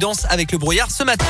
Danse avec le brouillard ce matin.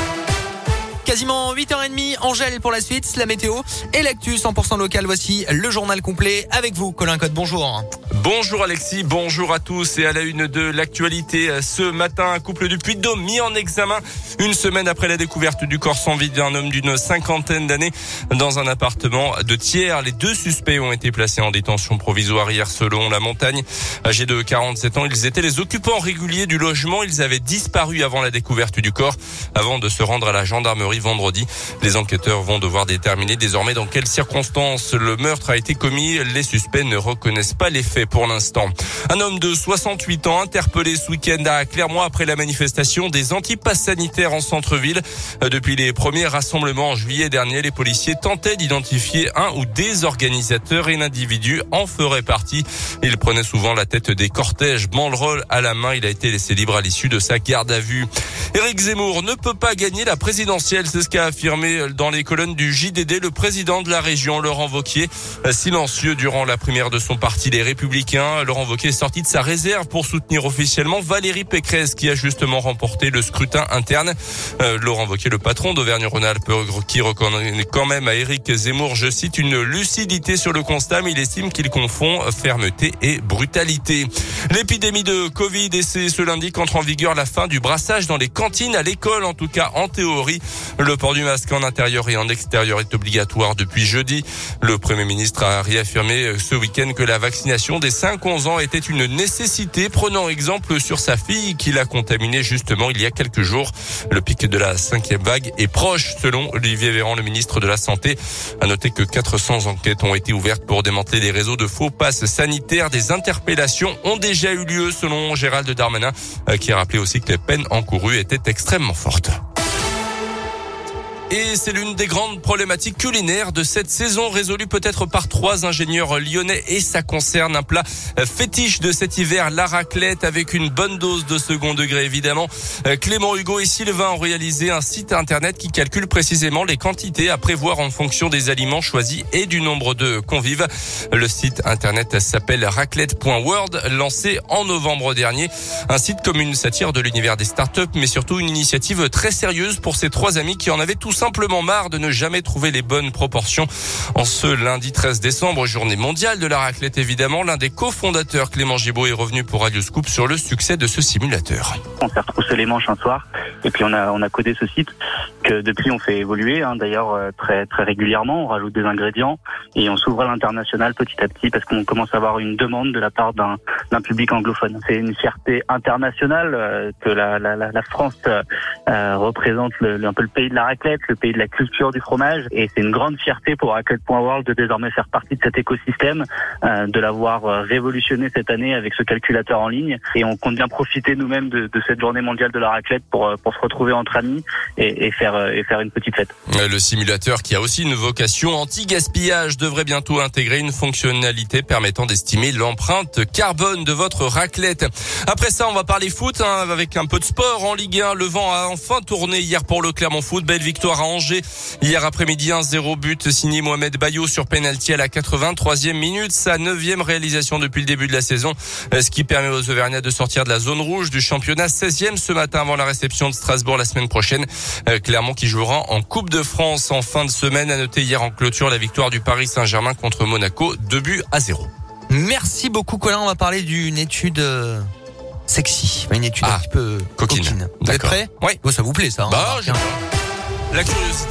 Quasiment 8h30, Angèle pour la suite, la météo et l'actu 100% local. Voici le journal complet avec vous, Colin Code. Bonjour. Bonjour Alexis, bonjour à tous et à la une de l'actualité. Ce matin, un couple du Puy-de-Dôme mis en examen une semaine après la découverte du corps sans vie d'un homme d'une cinquantaine d'années dans un appartement de tiers. Les deux suspects ont été placés en détention provisoire hier selon la montagne. Âgés de 47 ans, ils étaient les occupants réguliers du logement. Ils avaient disparu avant la découverte du corps, avant de se rendre à la gendarmerie vendredi. Les enquêteurs vont devoir déterminer désormais dans quelles circonstances le meurtre a été commis. Les suspects ne reconnaissent pas les faits pour l'instant. Un homme de 68 ans interpellé ce week-end à Clermont après la manifestation des antipasses sanitaires en centre-ville. Depuis les premiers rassemblements en juillet dernier, les policiers tentaient d'identifier un ou des organisateurs et l'individu en ferait partie. Il prenait souvent la tête des cortèges, banderole à la main. Il a été laissé libre à l'issue de sa garde à vue. Éric Zemmour ne peut pas gagner la présidentielle. C'est ce qu'a affirmé dans les colonnes du JDD le président de la région, Laurent Vauquier. Silencieux durant la primaire de son parti, les Républicains. Laurent Vauquier est sorti de sa réserve pour soutenir officiellement Valérie Pécresse, qui a justement remporté le scrutin interne. Euh, Laurent Vauquier, le patron d'Auvergne-Rhône-Alpes, qui reconnaît quand même à Éric Zemmour, je cite, une lucidité sur le constat, mais il estime qu'il confond fermeté et brutalité. L'épidémie de Covid, et c'est ce lundi qu'entre en vigueur la fin du brassage dans les cantine à l'école, en tout cas en théorie. Le port du masque en intérieur et en extérieur est obligatoire depuis jeudi. Le Premier ministre a réaffirmé ce week-end que la vaccination des 5-11 ans était une nécessité, prenant exemple sur sa fille qui l'a contaminée justement il y a quelques jours. Le pic de la cinquième vague est proche, selon Olivier Véran, le ministre de la Santé. À noter que 400 enquêtes ont été ouvertes pour démanteler des réseaux de faux passes sanitaires. Des interpellations ont déjà eu lieu, selon Gérald Darmanin, euh, qui a rappelé aussi que les peines encourues étaient extrêmement forte. Et c'est l'une des grandes problématiques culinaires de cette saison, résolue peut-être par trois ingénieurs lyonnais. Et ça concerne un plat fétiche de cet hiver, la raclette, avec une bonne dose de second degré, évidemment. Clément Hugo et Sylvain ont réalisé un site internet qui calcule précisément les quantités à prévoir en fonction des aliments choisis et du nombre de convives. Le site internet s'appelle raclette.world, lancé en novembre dernier. Un site comme une satire de l'univers des startups, mais surtout une initiative très sérieuse pour ces trois amis qui en avaient tous simplement marre de ne jamais trouver les bonnes proportions. En ce lundi 13 décembre, journée mondiale de la raclette évidemment, l'un des cofondateurs Clément Gibaud est revenu pour Radio Scoop sur le succès de ce simulateur. On s'est retroussé les manches un soir et puis on a on a codé ce site que depuis on fait évoluer hein, d'ailleurs euh, très très régulièrement, on rajoute des ingrédients et on s'ouvre à l'international petit à petit parce qu'on commence à avoir une demande de la part d'un d'un public anglophone. C'est une fierté internationale euh, que la, la, la France euh, représente le, un peu le pays de la raclette, le pays de la culture du fromage. Et c'est une grande fierté pour Raclette.world de désormais faire partie de cet écosystème, euh, de l'avoir euh, révolutionné cette année avec ce calculateur en ligne. Et on compte bien profiter nous-mêmes de, de, cette journée mondiale de la raclette pour, euh, pour se retrouver entre amis et, et, faire, et faire une petite fête. Le simulateur qui a aussi une vocation anti-gaspillage devrait bientôt intégrer une fonctionnalité permettant d'estimer l'empreinte carbone de votre raclette. Après ça, on va parler foot hein, avec un peu de sport en Ligue 1. Le vent a enfin tourné hier pour le Clermont Foot. Belle victoire à Angers. Hier après-midi, un 0 but signé Mohamed Bayo sur penalty à la 83e minute. Sa neuvième réalisation depuis le début de la saison. Ce qui permet aux Auvergnats de sortir de la zone rouge du championnat 16e ce matin avant la réception de Strasbourg la semaine prochaine. Euh, Clermont qui jouera en Coupe de France en fin de semaine. À noter hier en clôture la victoire du Paris Saint-Germain contre Monaco. Deux buts à zéro. Merci beaucoup Colin. On va parler d'une étude euh, sexy. Une étude ah, un petit peu coquine. coquine. Vous êtes prêts Oui. Oh, ça vous plaît ça hein bah, La curiosité.